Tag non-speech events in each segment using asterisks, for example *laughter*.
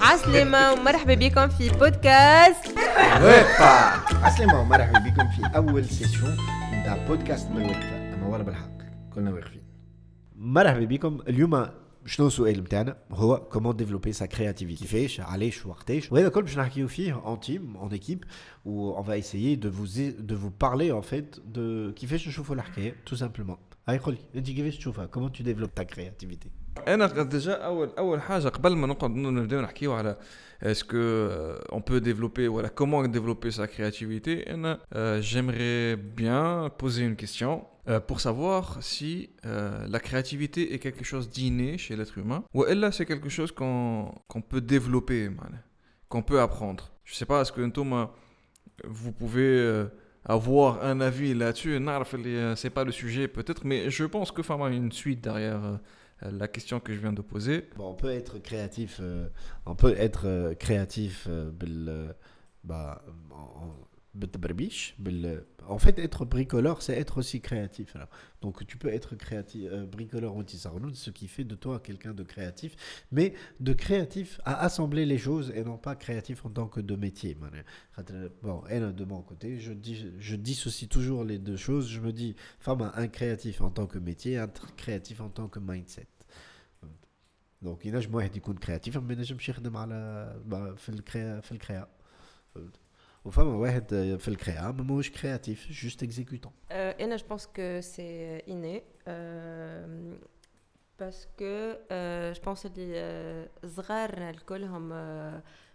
عسلامة ومرحبا بكم في بودكاست وقفة عسلامة ومرحبا بكم في أول سيسيون نتاع بودكاست من وقفة أما ولا بالحق كلنا واقفين مرحبا بكم اليوم شنو السؤال نتاعنا هو كومون ديفلوبي سا كرياتيفيتي كيفاش علاش وقتاش وهذا الكل باش نحكيو فيه en team en équipe où on va essayer de vous de vous parler en fait de كيفاش نشوفوا الحكاية tout simplement هاي قولي انت كيفاش تشوفها كومون tu développes ta créativité انا ديجا اول اول حاجه قبل ما نقعد نبداو نحكيو على اسكو اون بو ديفلوبي ولا كومون ديفلوبي sa créativité انا j'aimerais bien poser une question euh, pour savoir si euh, la créativité est quelque chose d'inné chez l'être humain ou là c'est quelque chose qu'on qu'on peut développer qu'on peut apprendre je sais pas est-ce que Thomas vous pouvez euh, avoir un avis là-dessus c'est pas le sujet peut-être mais je pense que enfin une suite derrière la question que je viens de poser. On peut être créatif, euh, on peut être euh, créatif euh, bah, en, euh, en fait, être bricoleur, c'est être aussi créatif. Donc, tu peux être créatif, euh, bricoleur ou ce qui fait de toi quelqu'un de créatif, mais de créatif à assembler les choses et non pas créatif en tant que métier. Bon, elle, de mon côté, je, dis, je dissocie toujours les deux choses. Je me dis, femme, un créatif en tant que métier, un créatif en tant que mindset. Donc, il y a un créatif, mais je me suis bah, créatif. وفما واحد في الكريا ما ماهوش كرياتيف جوست اكزيكوتون انا جو بونس كو سي اني باسكو جو بونس اللي صغار الكلهم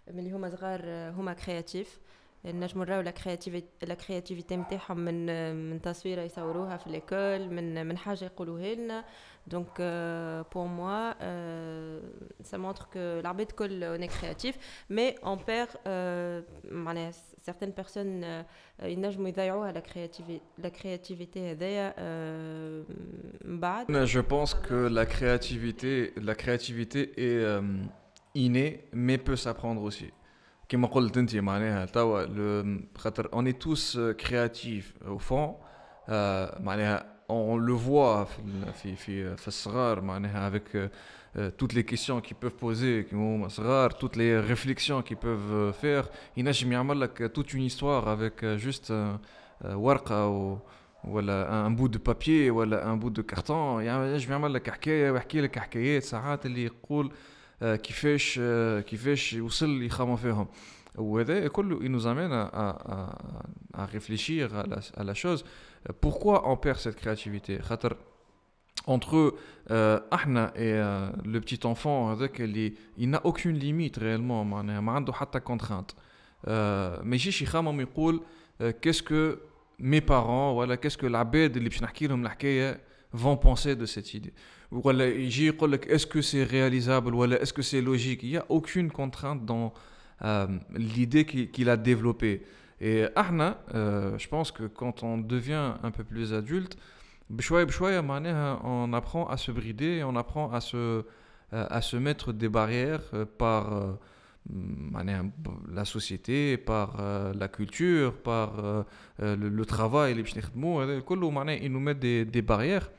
ملي هما صغار هما كرياتيف نجمو نراو لا كرياتيفيتي لا كرياتيفيتي نتاعهم من من تصويره يصوروها في ليكول من من حاجه يقولوها لنا دونك بور موا ça montre que l'arbitre كل on est créatif mais on perd معناها certaines personnes ينجموا يضيعوها لا كرياتيفيتي لا كرياتيفيتي هذايا من بعد je pense que la créativité la créativité est innée mais peut s'apprendre aussi كما قلت انت معناها توا خاطر est tous créatifs au fond معناها on le voit في في في الصغار معناها avec toutes les questions qu'ils peuvent poser qui هما صغار toutes les réflexions qu'ils peuvent faire. ينجم يعمل لك toute une histoire avec juste ورقه و ولا ان بو دو بابيي ولا ان بو دو كارتون ينجم يعمل لك حكاية ويحكي لك حكايات ساعات اللي يقول كيفاش كيفاش يوصل يخمم فيهم وهذا كله il nous amène à, à, à, à réfléchir à la, à la chose pourquoi on perd cette créativité خاطر entre euh, احنا et euh, le petit enfant هذاك اللي il n'a aucune limite réellement معناها ما عنده حتى contrainte euh, ما يجيش يخمم يقول qu'est-ce que mes parents ولا qu'est-ce que العباد اللي باش نحكي لهم الحكايه vont penser de cette idée Est-ce que c'est réalisable? Ou est-ce que c'est logique? Il n'y a aucune contrainte dans euh, l'idée qu'il a développée. Et Arna, euh, je pense que quand on devient un peu plus adulte, hein, on apprend à se brider on apprend à se, euh, à se mettre des barrières par hein, la société, par la culture, par le, le travail, ils nous mettent des, des barrières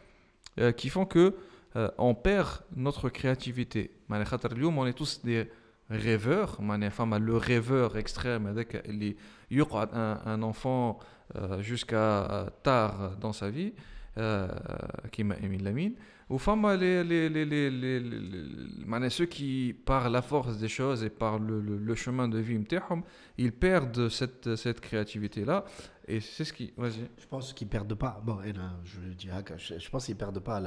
qui font que euh, on perd notre créativité. on est tous des rêveurs. Le rêveur extrême, avec un, un enfant euh, jusqu'à tard dans sa vie, les, les, les, les, les, ceux qui, par la force des choses et par le, le, le chemin de vie, ils perdent cette, cette créativité-là. Et c'est ce qui. Vas-y. Je pense qu'ils perdent pas. Bon, je pense qu'ils perdent pas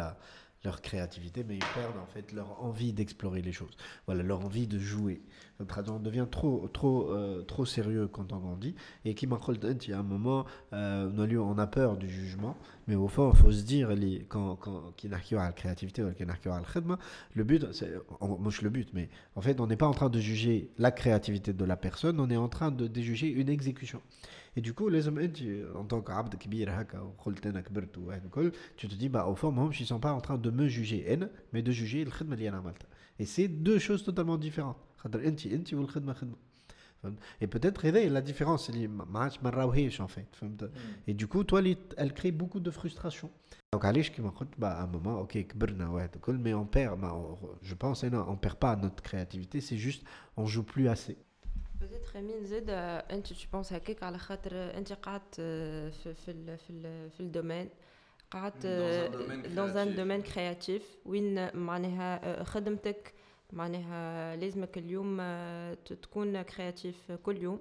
leur créativité, mais ils perdent en fait leur envie d'explorer les choses. Voilà, leur envie de jouer. On devient trop, trop, euh, trop sérieux quand on grandit. Et m'a il y a un moment, euh, on a peur du jugement, mais au fond, il faut se dire, quand, quand, la créativité ou le but, moi je le but, mais en fait, on n'est pas en train de juger la créativité de la personne, on est en train de juger une exécution. Et du coup, les hommes en tant qu'abd kbir, hein, tu te dis, bah, au fond, ils ne sont pas en train de me juger, mais de juger le khidma Malta. Et c'est deux choses totalement différentes. Le. Et peut-être réveille la différence, en fait. Hmm. Et du coup, toi, elle crée beaucoup de frustration. Donc, Alish qui m'a bah, à un moment, ok, mais on perd, bah, je pense, hein, on perd pas notre créativité, c'est juste, on joue plus assez. Peut-être مين زاد انت tu penses هكاك على خاطر انت قعدت في في في في الدومين قعدت dans un domaine créatif. وين معناها خدمتك معناها لازمك اليوم تكون كرياتيف كل يوم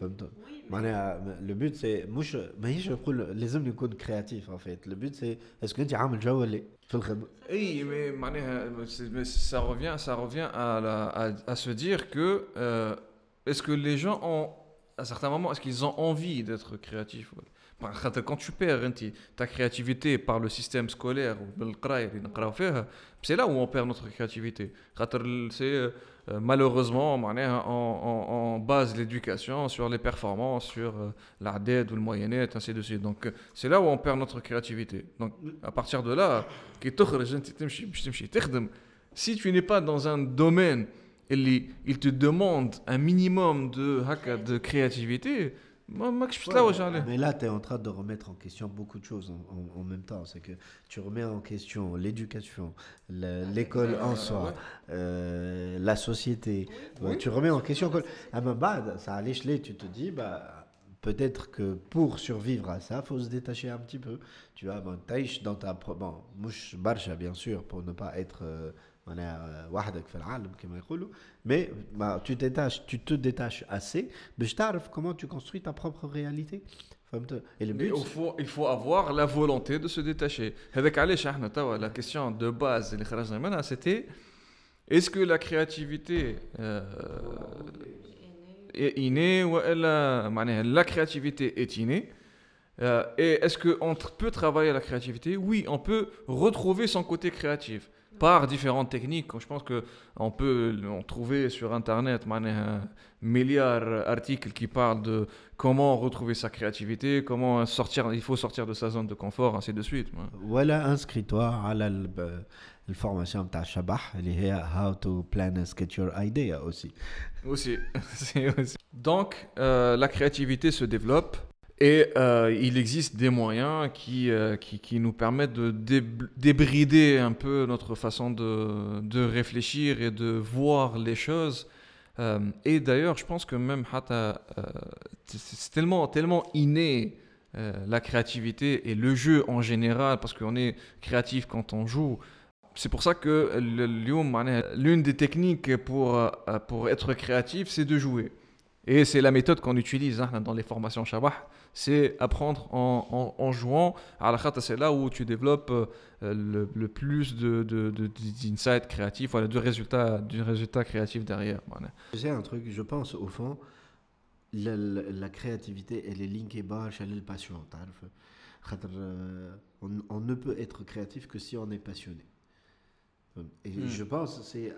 فهمت معناها لو بوت سي مش ماهيش نقول لازم نكون كرياتيف ان فيت لو بوت سي اسكو انت عامل جو ولا في الخدمه اي مي معناها ça revient ça revient à la, à, à se dire que euh, est-ce que les gens ont à certains moments est-ce qu'ils ont envie d'être créatifs quand tu perds ta créativité par le système scolaire ou c'est là où on perd notre créativité. C'est euh, malheureusement on, on, base l'éducation sur les performances sur euh, la dette ou le moyennet ainsi de suite. Donc euh, c'est là où on perd notre créativité. Donc à partir de là si tu n'es pas dans un domaine il te demande un minimum de créativité mais là, tu es en train de remettre en question beaucoup de choses en, en, même temps. C'est que tu remets en question l'éducation, l'école en soi, euh, la société. Tu remets en question. À ma base, ça a l'échelé, tu te dis, bah, peut-être que pour survivre à ça, il faut se détacher un petit peu. Tu vois, bon, dans ta. Bon, mouche barcha, bien sûr, pour ne pas être. Euh, معناها وحدك في العالم كما يقولوا mais bah, tu détaches tu te détaches assez باش تعرف comment tu construis ta propre réalité فهمت et le but il faut il faut avoir la volonté de se détacher هذاك علاش احنا توا la question de base اللي خرجنا منها c'était est-ce que la créativité euh, est innée والا معناها la créativité est innée Euh, et est-ce qu'on peut travailler la créativité? Oui, on peut retrouver son côté créatif par différentes techniques. Je pense qu'on peut en trouver sur Internet un milliard d'articles qui parlent de comment retrouver sa créativité, comment sortir, il faut sortir de sa zone de confort, ainsi de suite. Voilà, inscris-toi à la, formation de Shabah, est How to Plan and Sketch Your Idea aussi. Aussi. *laughs* aussi. Donc, euh, la créativité se développe et euh, il existe des moyens qui, euh, qui, nous permettent de débrider un peu notre façon de, de, réfléchir et de voir les choses. Euh, et d'ailleurs, je pense que même c'est tellement, tellement inné la créativité et le jeu en général, parce qu'on est créatif quand on joue. C'est pour ça que l'une des techniques pour, pour être créatif, c'est de jouer. Et c'est la méthode qu'on utilise hein, dans les formations Shabah c'est apprendre en, en, en jouant. C'est là où tu développes euh, le, le, plus de, de, d'insights créatifs, voilà, du résultat, du résultat créatif derrière. Voilà. C'est un truc, je pense, au fond, la, la, la créativité, elle est linkée bas chez le passion. Euh, on, on ne peut être créatif que si on est passionné. Et hmm. je pense c'est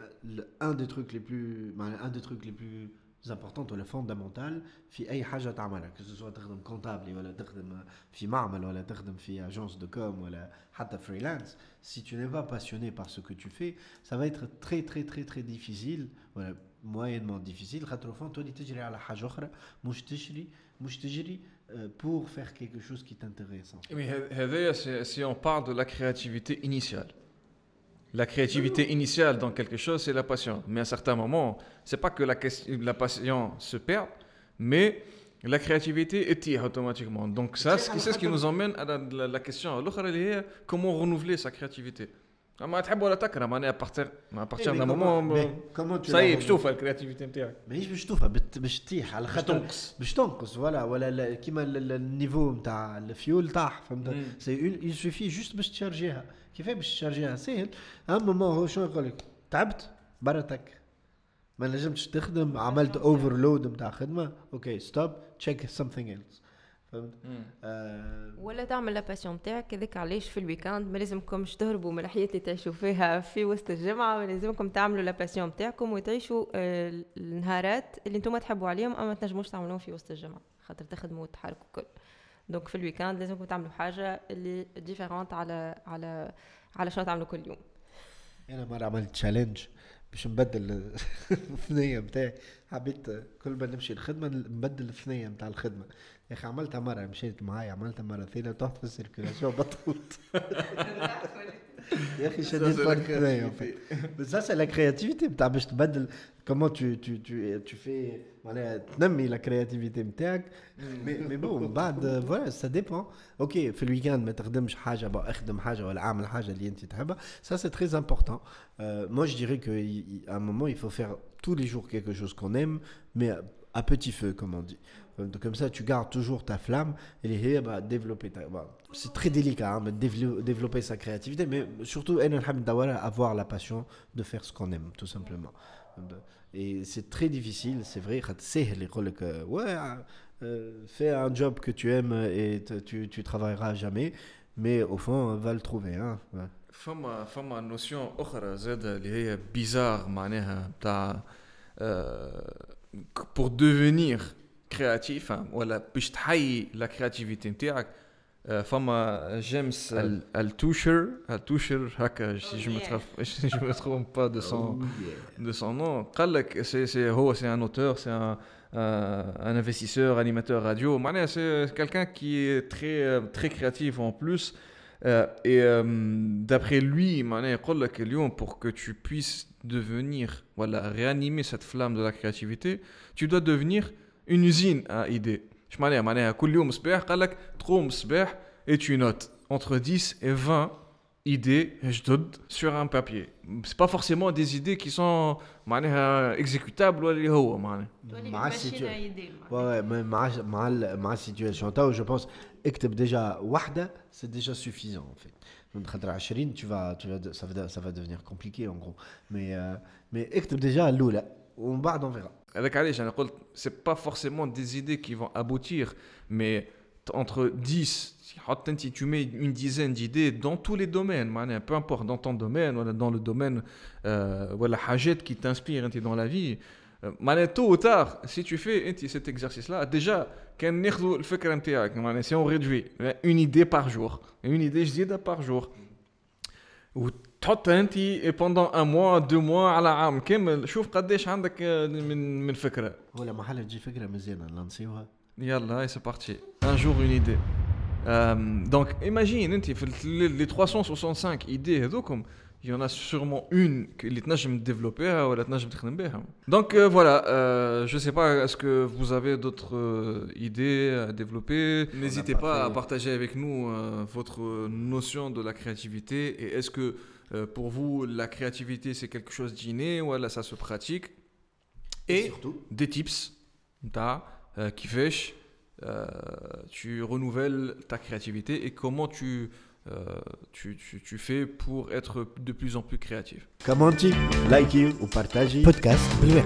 un des trucs les plus un des trucs les plus importantes ولا fondamentales في اي حاجه تعملها que ce soit تخدم comptable ولا تخدم في معمل ولا تخدم في agence de com ولا حتى freelance si tu n'es pas passionné par ce que tu fais ça va être très très très très difficile voilà moyennement difficile خاطر فون تولي تجري على حاجه اخرى مش تجري مش تجري pour faire quelque chose qui t'intéresse. Mais هذايا si on parle de la créativité initiale la créativité initiale dans quelque chose, c'est la passion. Mais à certains moments, c'est pas que la, la passion se perd, mais la créativité étire automatiquement. Donc ça, c'est ce qui nous emmène à la, la, la question. Comment renouveler sa créativité? ما تحب ولا تكره معناها بارتير مع بارتير moment صاي باش توفى الكرياتيفيتي نتاعك ماهيش باش توفى باش تطيح على خاطر تنقص باش تنقص ولا ولا كيما النيفو نتاع الفيول طاح فهمت سي يسوفي جوست باش تشارجيها كيفاه باش تشارجيها سهل اما مومون هو شنو يقول لك تعبت برتك ما نجمتش تخدم عملت اوفرلود نتاع خدمه أوكي ستوب تشيك سمثينغ ايلس فهمت؟ آه ولا تعمل لا باسيون نتاعك هذاك علاش في الويكاند ما لازمكمش تهربوا من الحياة اللي تعيشوا فيها في وسط الجمعة ما لازمكم تعملوا لا باسيون نتاعكم وتعيشوا آه، النهارات اللي أنتم تحبوا عليهم اما ما تنجموش تعملوهم في وسط الجمعة خاطر تخدموا وتحركوا الكل دونك في الويكاند لازمكم تعملوا حاجة اللي ديفيرونت على على على شنو تعملوا كل يوم. أنا مرة عملت تشالنج باش نبدل *laughs* الثنيه نتاعي حبيت كل ما نمشي الخدمه نبدل الثنيه نتاع الخدمه يا اخي عملتها مره مشيت معايا عملتها مره ثانيه طحت في السيركيلاسيون بطلت يا اخي شديت Ça, c'est la فرق الثنيه بس *laughs* ça c'est la créativité نتاع باش تبدل comment tu tu tu tu fais معناها تنمي لا كرياتيفيتي نتاعك مي مي بون بعد فوالا سا ديبون اوكي في الويكاند ما تخدمش حاجه بقى اخدم حاجه ولا اعمل حاجه اللي انت تحبها ça c'est très important euh, moi je dirais que y- y- à un moment il faut faire tous les jours quelque chose qu'on aime, mais à, petit feu, comme on dit. Comme ça, tu gardes toujours ta flamme et les bah, développer ta. Bah, c'est très délicat, hein, mais développer, sa créativité, mais surtout, avoir la passion de faire ce qu'on aime, tout simplement. Et c'est très difficile, c'est vrai. C'est ouais, euh, fais un job que tu aimes et tu, tu travailleras jamais, mais au fond, va le trouver. Hein, فما فما نوسيون اخرى زاده اللي هي بيزار معناها بتاع بور ديفينير كرياتيف ولا باش تحيي لا كرياتيفيتي نتاعك آه، فما جيمس ال- التوشر التوشر هكا Oh, جو *laughs* yeah. جو me trompe pas de son de son nom. قال c'est c'est هو c'est un auteur, c'est un euh, un investisseur, animateur radio. معناها c'est quelqu'un qui est très euh, très créatif en plus. Euh, Euh, et euh, d'après lui, pour que tu puisses devenir, voilà, réanimer cette flamme de la créativité, tu dois devenir une usine à idées. Je m'en ai, tous les jours, tu notes entre 10 et 20 idées sur un papier. C'est pas forcément des idées qui sont euh, exécutables ou les hauts. Ouais, mais ma situation, je pense que déjà wahda, c'est déjà suffisant en fait. tu vas, tu vas, ça va, ça va devenir compliqué en gros. Mais euh, mais déjà l'oula, on barre on verra. C'est pas forcément des idées qui vont aboutir, mais entre 10 حط انت tu mets une dizaine d'idées dans tous les domaines معناها peu importe dans ton domaine ولا dans le domaine euh, ولا حاجات qui t'inspirent انت dans la vie euh, معناها tôt ou tard si tu fais انت cet exercice là déjà كان ناخذوا الفكره نتاعك معناها si on réduit une idée par jour une idée جديده par jour وتحط انت pendant un mois deux mois على عام كامل شوف قديش عندك آه، من من فكره ولا محل تجي فكره مزيانه ننسيوها Yallah, et c'est parti. Un jour, une idée. Euh, donc, imagine, hein, les 365 idées, il y en a sûrement une que les me développer hein, ou les me hein. Donc euh, voilà, euh, je ne sais pas, est-ce que vous avez d'autres idées à développer? N'hésitez pas, à partager avec nous votre notion de la créativité et est-ce que pour vous, la créativité, c'est quelque chose d'inné ou là, ça se pratique? Et, surtout, des tips euh, qui fait euh, tu renouvelles ta créativité et comment tu, euh, tu, tu, tu, fais pour être de plus en plus créatif? Commentez, likez ou partagez. Podcast Blue